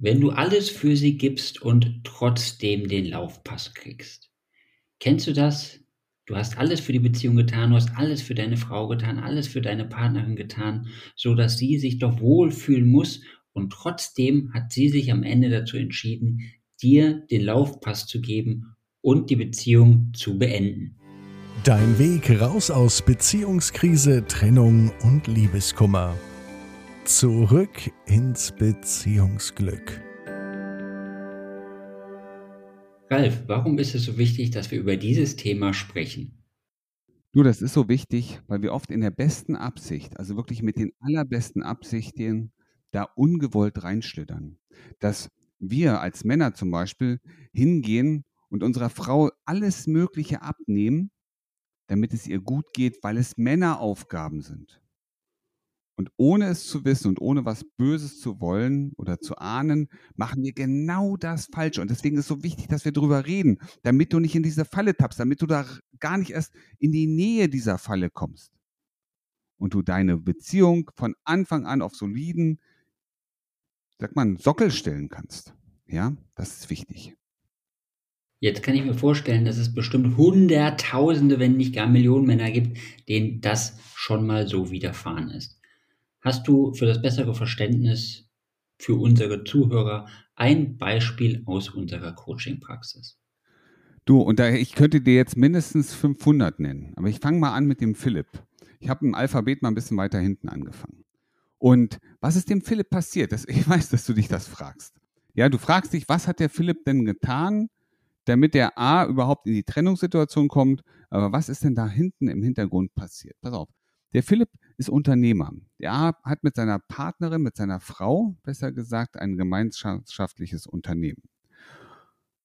wenn du alles für sie gibst und trotzdem den Laufpass kriegst. Kennst du das? Du hast alles für die Beziehung getan, du hast alles für deine Frau getan, alles für deine Partnerin getan, so dass sie sich doch wohlfühlen muss und trotzdem hat sie sich am Ende dazu entschieden, dir den Laufpass zu geben und die Beziehung zu beenden. Dein Weg raus aus Beziehungskrise, Trennung und Liebeskummer. Zurück ins Beziehungsglück. Ralf, warum ist es so wichtig, dass wir über dieses Thema sprechen? Du, das ist so wichtig, weil wir oft in der besten Absicht, also wirklich mit den allerbesten Absichten, da ungewollt reinschlittern. Dass wir als Männer zum Beispiel hingehen und unserer Frau alles Mögliche abnehmen, damit es ihr gut geht, weil es Männeraufgaben sind. Und ohne es zu wissen und ohne was Böses zu wollen oder zu ahnen, machen wir genau das Falsche. Und deswegen ist es so wichtig, dass wir darüber reden, damit du nicht in diese Falle tappst, damit du da gar nicht erst in die Nähe dieser Falle kommst. Und du deine Beziehung von Anfang an auf soliden, sag mal, Sockel stellen kannst. Ja, das ist wichtig. Jetzt kann ich mir vorstellen, dass es bestimmt Hunderttausende, wenn nicht gar Millionen Männer gibt, denen das schon mal so widerfahren ist. Hast du für das bessere Verständnis für unsere Zuhörer ein Beispiel aus unserer Coaching-Praxis? Du, und da, ich könnte dir jetzt mindestens 500 nennen, aber ich fange mal an mit dem Philipp. Ich habe im Alphabet mal ein bisschen weiter hinten angefangen. Und was ist dem Philipp passiert? Das, ich weiß, dass du dich das fragst. Ja, du fragst dich, was hat der Philipp denn getan, damit der A überhaupt in die Trennungssituation kommt? Aber was ist denn da hinten im Hintergrund passiert? Pass auf. Der Philipp ist Unternehmer. Er hat mit seiner Partnerin, mit seiner Frau, besser gesagt, ein gemeinschaftliches Unternehmen.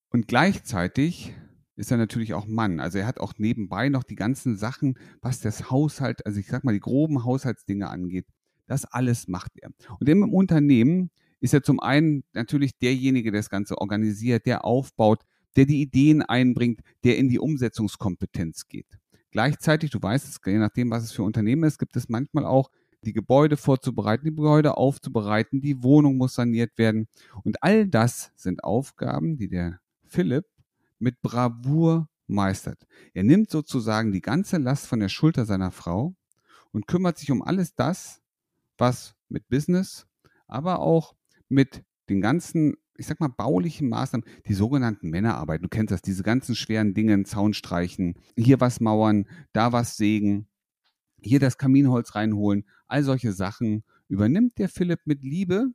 Und gleichzeitig ist er natürlich auch Mann. Also er hat auch nebenbei noch die ganzen Sachen, was das Haushalt, also ich sag mal die groben Haushaltsdinge angeht. Das alles macht er. Und im Unternehmen ist er zum einen natürlich derjenige, der das Ganze organisiert, der aufbaut, der die Ideen einbringt, der in die Umsetzungskompetenz geht. Gleichzeitig, du weißt es, je nachdem, was es für Unternehmen ist, gibt es manchmal auch die Gebäude vorzubereiten, die Gebäude aufzubereiten, die Wohnung muss saniert werden. Und all das sind Aufgaben, die der Philipp mit Bravour meistert. Er nimmt sozusagen die ganze Last von der Schulter seiner Frau und kümmert sich um alles das, was mit Business, aber auch mit den ganzen ich sag mal, baulichen Maßnahmen, die sogenannten Männerarbeit. Du kennst das, diese ganzen schweren Dinge, Zaun streichen, hier was mauern, da was sägen, hier das Kaminholz reinholen, all solche Sachen übernimmt der Philipp mit Liebe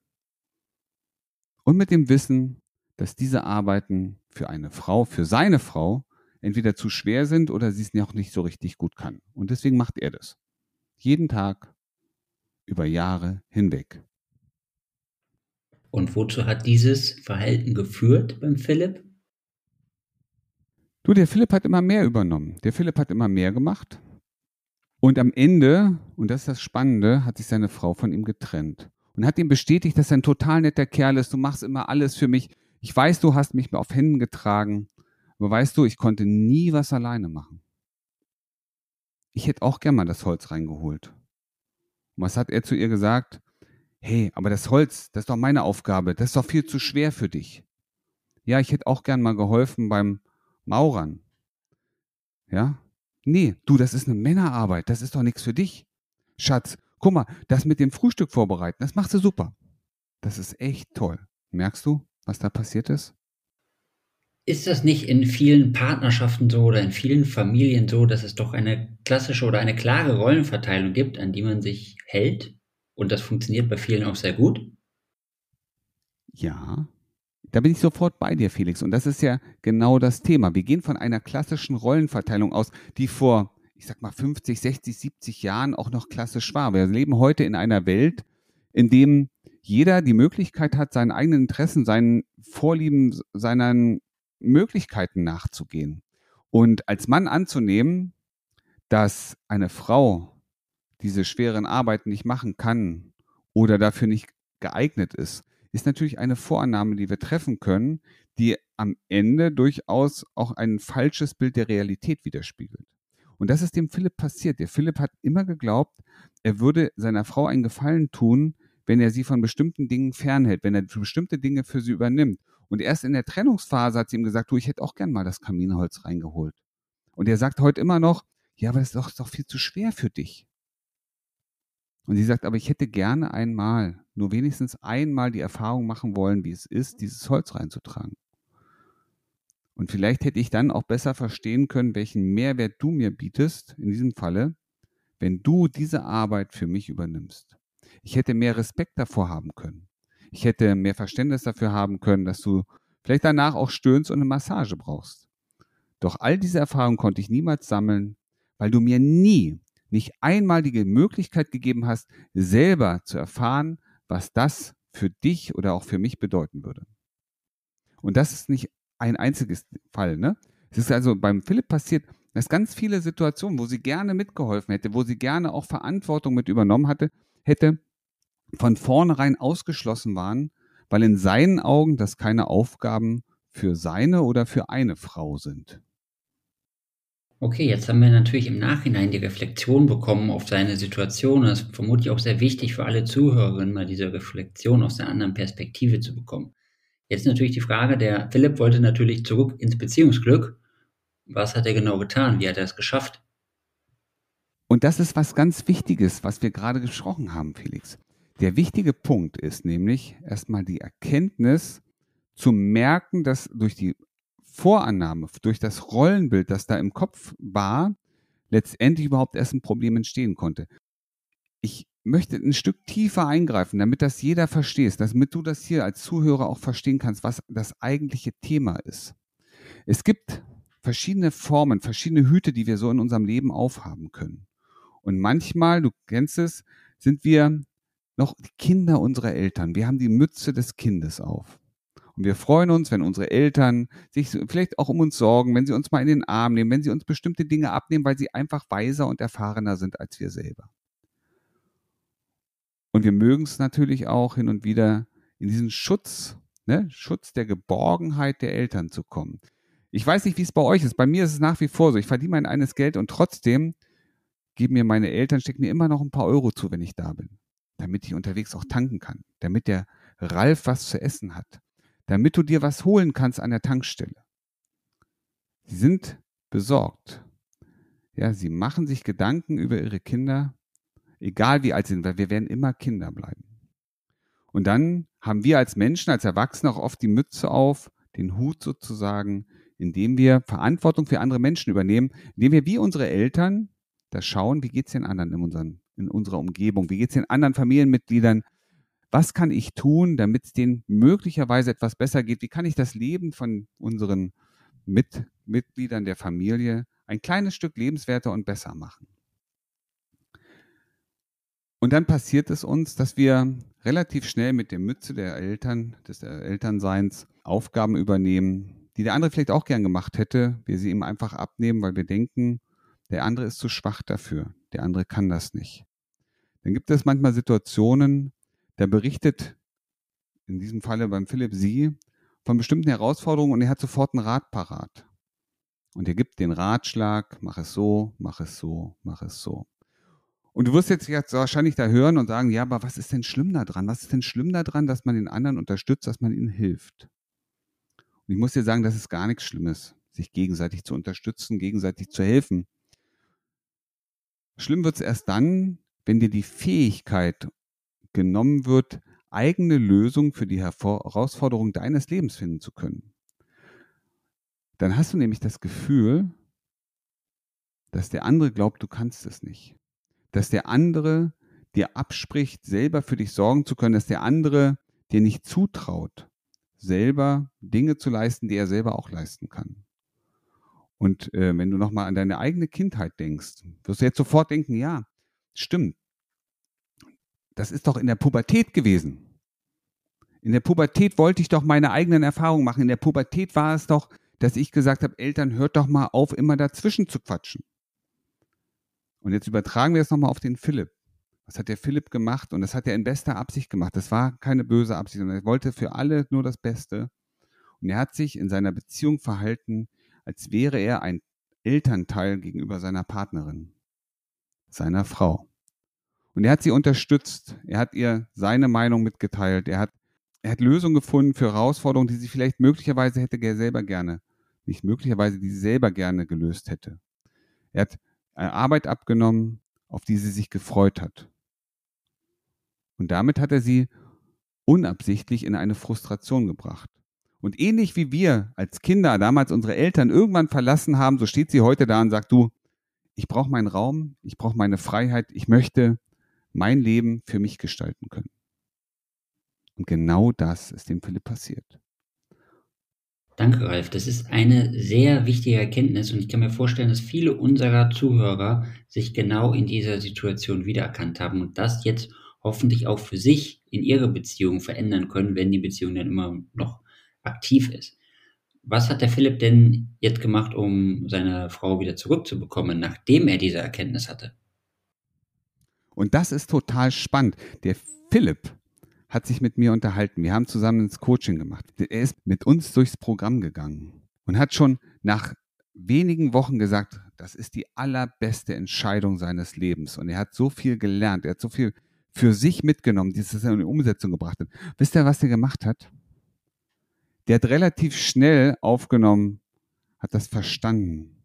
und mit dem Wissen, dass diese Arbeiten für eine Frau, für seine Frau, entweder zu schwer sind oder sie es noch nicht so richtig gut kann. Und deswegen macht er das. Jeden Tag, über Jahre hinweg. Und wozu hat dieses Verhalten geführt beim Philipp? Du, der Philipp hat immer mehr übernommen. Der Philipp hat immer mehr gemacht. Und am Ende, und das ist das Spannende, hat sich seine Frau von ihm getrennt und hat ihm bestätigt, dass er ein total netter Kerl ist. Du machst immer alles für mich. Ich weiß, du hast mich auf Händen getragen. Aber weißt du, ich konnte nie was alleine machen. Ich hätte auch gern mal das Holz reingeholt. Und was hat er zu ihr gesagt? Hey, aber das Holz, das ist doch meine Aufgabe, das ist doch viel zu schwer für dich. Ja, ich hätte auch gern mal geholfen beim Maurern. Ja? Nee, du, das ist eine Männerarbeit, das ist doch nichts für dich. Schatz, guck mal, das mit dem Frühstück vorbereiten, das machst du super. Das ist echt toll. Merkst du, was da passiert ist? Ist das nicht in vielen Partnerschaften so oder in vielen Familien so, dass es doch eine klassische oder eine klare Rollenverteilung gibt, an die man sich hält? Und das funktioniert bei vielen auch sehr gut. Ja, da bin ich sofort bei dir, Felix. Und das ist ja genau das Thema. Wir gehen von einer klassischen Rollenverteilung aus, die vor, ich sag mal, 50, 60, 70 Jahren auch noch klassisch war. Wir leben heute in einer Welt, in dem jeder die Möglichkeit hat, seinen eigenen Interessen, seinen Vorlieben, seinen Möglichkeiten nachzugehen. Und als Mann anzunehmen, dass eine Frau diese schweren Arbeiten nicht machen kann oder dafür nicht geeignet ist, ist natürlich eine Vorannahme, die wir treffen können, die am Ende durchaus auch ein falsches Bild der Realität widerspiegelt. Und das ist dem Philipp passiert. Der Philipp hat immer geglaubt, er würde seiner Frau einen Gefallen tun, wenn er sie von bestimmten Dingen fernhält, wenn er bestimmte Dinge für sie übernimmt. Und erst in der Trennungsphase hat sie ihm gesagt, du, ich hätte auch gern mal das Kaminholz reingeholt. Und er sagt heute immer noch, ja, aber das ist doch, ist doch viel zu schwer für dich. Und sie sagt, aber ich hätte gerne einmal, nur wenigstens einmal die Erfahrung machen wollen, wie es ist, dieses Holz reinzutragen. Und vielleicht hätte ich dann auch besser verstehen können, welchen Mehrwert du mir bietest, in diesem Falle, wenn du diese Arbeit für mich übernimmst. Ich hätte mehr Respekt davor haben können. Ich hätte mehr Verständnis dafür haben können, dass du vielleicht danach auch stöhnst und eine Massage brauchst. Doch all diese Erfahrungen konnte ich niemals sammeln, weil du mir nie, nicht einmal die Möglichkeit gegeben hast, selber zu erfahren, was das für dich oder auch für mich bedeuten würde. Und das ist nicht ein einziges Fall. Ne? Es ist also beim Philipp passiert, dass ganz viele Situationen, wo sie gerne mitgeholfen hätte, wo sie gerne auch Verantwortung mit übernommen hatte, hätte, von vornherein ausgeschlossen waren, weil in seinen Augen das keine Aufgaben für seine oder für eine Frau sind. Okay, jetzt haben wir natürlich im Nachhinein die Reflexion bekommen auf seine Situation. Das ist vermutlich auch sehr wichtig für alle Zuhörerinnen, mal diese Reflexion aus einer anderen Perspektive zu bekommen. Jetzt natürlich die Frage, der Philipp wollte natürlich zurück ins Beziehungsglück. Was hat er genau getan? Wie hat er es geschafft? Und das ist was ganz Wichtiges, was wir gerade gesprochen haben, Felix. Der wichtige Punkt ist nämlich erstmal die Erkenntnis zu merken, dass durch die Vorannahme, durch das Rollenbild, das da im Kopf war, letztendlich überhaupt erst ein Problem entstehen konnte. Ich möchte ein Stück tiefer eingreifen, damit das jeder versteht, damit du das hier als Zuhörer auch verstehen kannst, was das eigentliche Thema ist. Es gibt verschiedene Formen, verschiedene Hüte, die wir so in unserem Leben aufhaben können. Und manchmal, du kennst es, sind wir noch Kinder unserer Eltern. Wir haben die Mütze des Kindes auf. Und wir freuen uns, wenn unsere Eltern sich vielleicht auch um uns sorgen, wenn sie uns mal in den Arm nehmen, wenn sie uns bestimmte Dinge abnehmen, weil sie einfach weiser und erfahrener sind als wir selber. Und wir mögen es natürlich auch hin und wieder in diesen Schutz, ne, Schutz der Geborgenheit der Eltern zu kommen. Ich weiß nicht, wie es bei euch ist. Bei mir ist es nach wie vor so. Ich verdiene mein eines Geld und trotzdem geben mir meine Eltern, stecken mir immer noch ein paar Euro zu, wenn ich da bin damit ich unterwegs auch tanken kann, damit der Ralf was zu essen hat, damit du dir was holen kannst an der Tankstelle. Sie sind besorgt. Ja, sie machen sich Gedanken über ihre Kinder, egal wie alt sie sind, weil wir werden immer Kinder bleiben. Und dann haben wir als Menschen, als Erwachsene auch oft die Mütze auf, den Hut sozusagen, indem wir Verantwortung für andere Menschen übernehmen, indem wir wie unsere Eltern das schauen, wie geht es den anderen in unseren in unserer Umgebung? Wie geht es den anderen Familienmitgliedern? Was kann ich tun, damit es denen möglicherweise etwas besser geht? Wie kann ich das Leben von unseren Mit Mitgliedern der Familie ein kleines Stück lebenswerter und besser machen? Und dann passiert es uns, dass wir relativ schnell mit der Mütze der Eltern, des Elternseins, Aufgaben übernehmen, die der andere vielleicht auch gern gemacht hätte, wir sie ihm einfach abnehmen, weil wir denken, der andere ist zu schwach dafür, der andere kann das nicht dann gibt es manchmal Situationen, da berichtet in diesem Falle beim Philipp Sie von bestimmten Herausforderungen und er hat sofort einen Rat parat. Und er gibt den Ratschlag, mach es so, mach es so, mach es so. Und du wirst jetzt, jetzt wahrscheinlich da hören und sagen, ja, aber was ist denn schlimm daran? Was ist denn schlimm daran, dass man den anderen unterstützt, dass man ihnen hilft? Und ich muss dir sagen, das ist gar nichts Schlimmes, sich gegenseitig zu unterstützen, gegenseitig zu helfen. Schlimm wird es erst dann, wenn dir die Fähigkeit genommen wird, eigene Lösungen für die Herausforderungen deines Lebens finden zu können. Dann hast du nämlich das Gefühl, dass der andere glaubt, du kannst es nicht. Dass der andere dir abspricht, selber für dich sorgen zu können, dass der andere dir nicht zutraut, selber Dinge zu leisten, die er selber auch leisten kann. Und äh, wenn du nochmal an deine eigene Kindheit denkst, wirst du jetzt sofort denken, ja, Stimmt. Das ist doch in der Pubertät gewesen. In der Pubertät wollte ich doch meine eigenen Erfahrungen machen. In der Pubertät war es doch, dass ich gesagt habe, Eltern, hört doch mal auf, immer dazwischen zu quatschen. Und jetzt übertragen wir es nochmal auf den Philipp. Was hat der Philipp gemacht? Und das hat er in bester Absicht gemacht. Das war keine böse Absicht, sondern er wollte für alle nur das Beste. Und er hat sich in seiner Beziehung verhalten, als wäre er ein Elternteil gegenüber seiner Partnerin seiner Frau. Und er hat sie unterstützt. Er hat ihr seine Meinung mitgeteilt. Er hat, er hat Lösungen gefunden für Herausforderungen, die sie vielleicht möglicherweise hätte er selber gerne, nicht möglicherweise, die sie selber gerne gelöst hätte. Er hat eine Arbeit abgenommen, auf die sie sich gefreut hat. Und damit hat er sie unabsichtlich in eine Frustration gebracht. Und ähnlich wie wir als Kinder damals unsere Eltern irgendwann verlassen haben, so steht sie heute da und sagt, du, ich brauche meinen Raum, ich brauche meine Freiheit, ich möchte mein Leben für mich gestalten können. Und genau das ist dem Philipp passiert. Danke, Ralf. Das ist eine sehr wichtige Erkenntnis und ich kann mir vorstellen, dass viele unserer Zuhörer sich genau in dieser Situation wiedererkannt haben und das jetzt hoffentlich auch für sich in ihre Beziehung verändern können, wenn die Beziehung dann immer noch aktiv ist. Was hat der Philipp denn jetzt gemacht, um seine Frau wieder zurückzubekommen, nachdem er diese Erkenntnis hatte? Und das ist total spannend. Der Philipp hat sich mit mir unterhalten. Wir haben zusammen ins Coaching gemacht. Er ist mit uns durchs Programm gegangen und hat schon nach wenigen Wochen gesagt, das ist die allerbeste Entscheidung seines Lebens. Und er hat so viel gelernt, er hat so viel für sich mitgenommen, die es in die Umsetzung gebracht hat. Wisst ihr, was er gemacht hat? Der hat relativ schnell aufgenommen, hat das verstanden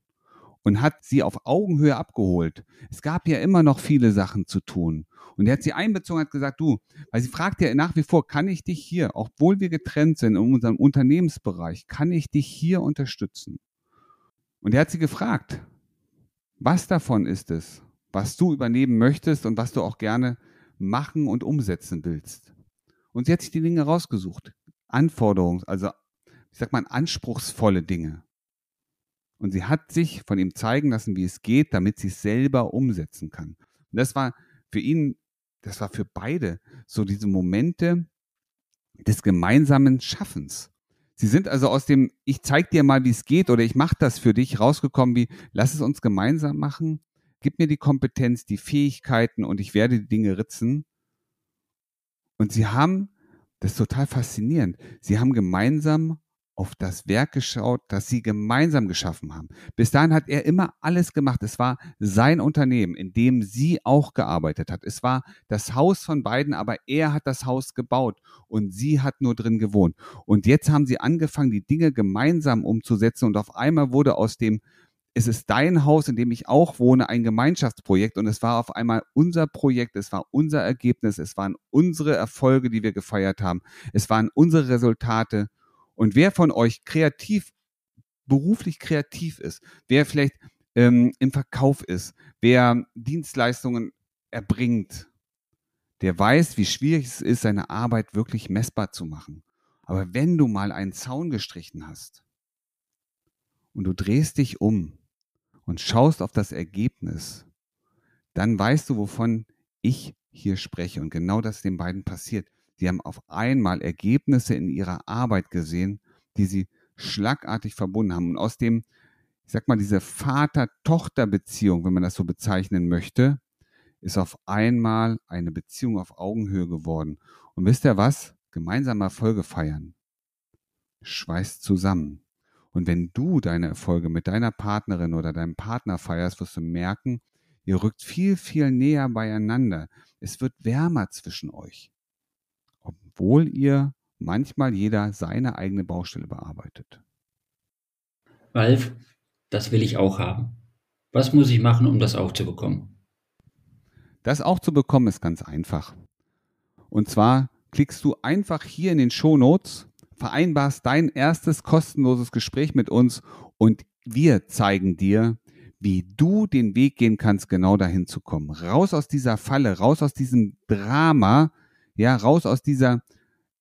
und hat sie auf Augenhöhe abgeholt. Es gab ja immer noch viele Sachen zu tun. Und er hat sie einbezogen, hat gesagt, du, weil sie fragt ja nach wie vor, kann ich dich hier, obwohl wir getrennt sind in unserem Unternehmensbereich, kann ich dich hier unterstützen? Und er hat sie gefragt, was davon ist es, was du übernehmen möchtest und was du auch gerne machen und umsetzen willst. Und sie hat sich die Dinge rausgesucht. Anforderungs-, also ich sag mal anspruchsvolle Dinge. Und sie hat sich von ihm zeigen lassen, wie es geht, damit sie es selber umsetzen kann. Und das war für ihn, das war für beide so diese Momente des gemeinsamen Schaffens. Sie sind also aus dem, ich zeig dir mal, wie es geht oder ich mache das für dich, rausgekommen wie, lass es uns gemeinsam machen, gib mir die Kompetenz, die Fähigkeiten und ich werde die Dinge ritzen. Und sie haben, das ist total faszinierend, sie haben gemeinsam auf das Werk geschaut, das sie gemeinsam geschaffen haben. Bis dahin hat er immer alles gemacht. Es war sein Unternehmen, in dem sie auch gearbeitet hat. Es war das Haus von beiden, aber er hat das Haus gebaut und sie hat nur drin gewohnt. Und jetzt haben sie angefangen, die Dinge gemeinsam umzusetzen und auf einmal wurde aus dem es ist dein Haus, in dem ich auch wohne, ein Gemeinschaftsprojekt und es war auf einmal unser Projekt, es war unser Ergebnis, es waren unsere Erfolge, die wir gefeiert haben, es waren unsere Resultate und wer von euch kreativ, beruflich kreativ ist, wer vielleicht ähm, im Verkauf ist, wer Dienstleistungen erbringt, der weiß, wie schwierig es ist, seine Arbeit wirklich messbar zu machen. Aber wenn du mal einen Zaun gestrichen hast und du drehst dich um und schaust auf das Ergebnis, dann weißt du, wovon ich hier spreche. Und genau das den beiden passiert. Sie haben auf einmal Ergebnisse in ihrer Arbeit gesehen, die sie schlagartig verbunden haben. Und aus dem, ich sag mal, diese Vater-Tochter-Beziehung, wenn man das so bezeichnen möchte, ist auf einmal eine Beziehung auf Augenhöhe geworden. Und wisst ihr was? Gemeinsame Erfolge feiern. Schweißt zusammen. Und wenn du deine Erfolge mit deiner Partnerin oder deinem Partner feierst, wirst du merken, ihr rückt viel, viel näher beieinander. Es wird wärmer zwischen euch obwohl ihr manchmal jeder seine eigene Baustelle bearbeitet. Ralf, das will ich auch haben. Was muss ich machen, um das auch zu bekommen? Das auch zu bekommen ist ganz einfach. Und zwar klickst du einfach hier in den Show Notes, vereinbarst dein erstes kostenloses Gespräch mit uns und wir zeigen dir, wie du den Weg gehen kannst, genau dahin zu kommen. Raus aus dieser Falle, raus aus diesem Drama, ja, raus aus dieser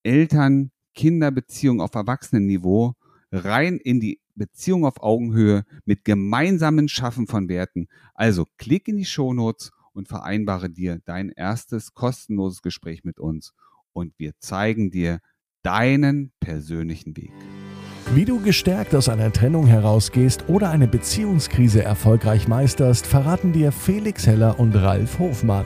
Eltern-Kinder-Beziehung auf Erwachsenenniveau rein in die Beziehung auf Augenhöhe mit gemeinsamen Schaffen von Werten. Also klick in die Shownotes und vereinbare dir dein erstes kostenloses Gespräch mit uns und wir zeigen dir deinen persönlichen Weg. Wie du gestärkt aus einer Trennung herausgehst oder eine Beziehungskrise erfolgreich meisterst, verraten dir Felix Heller und Ralf Hofmann.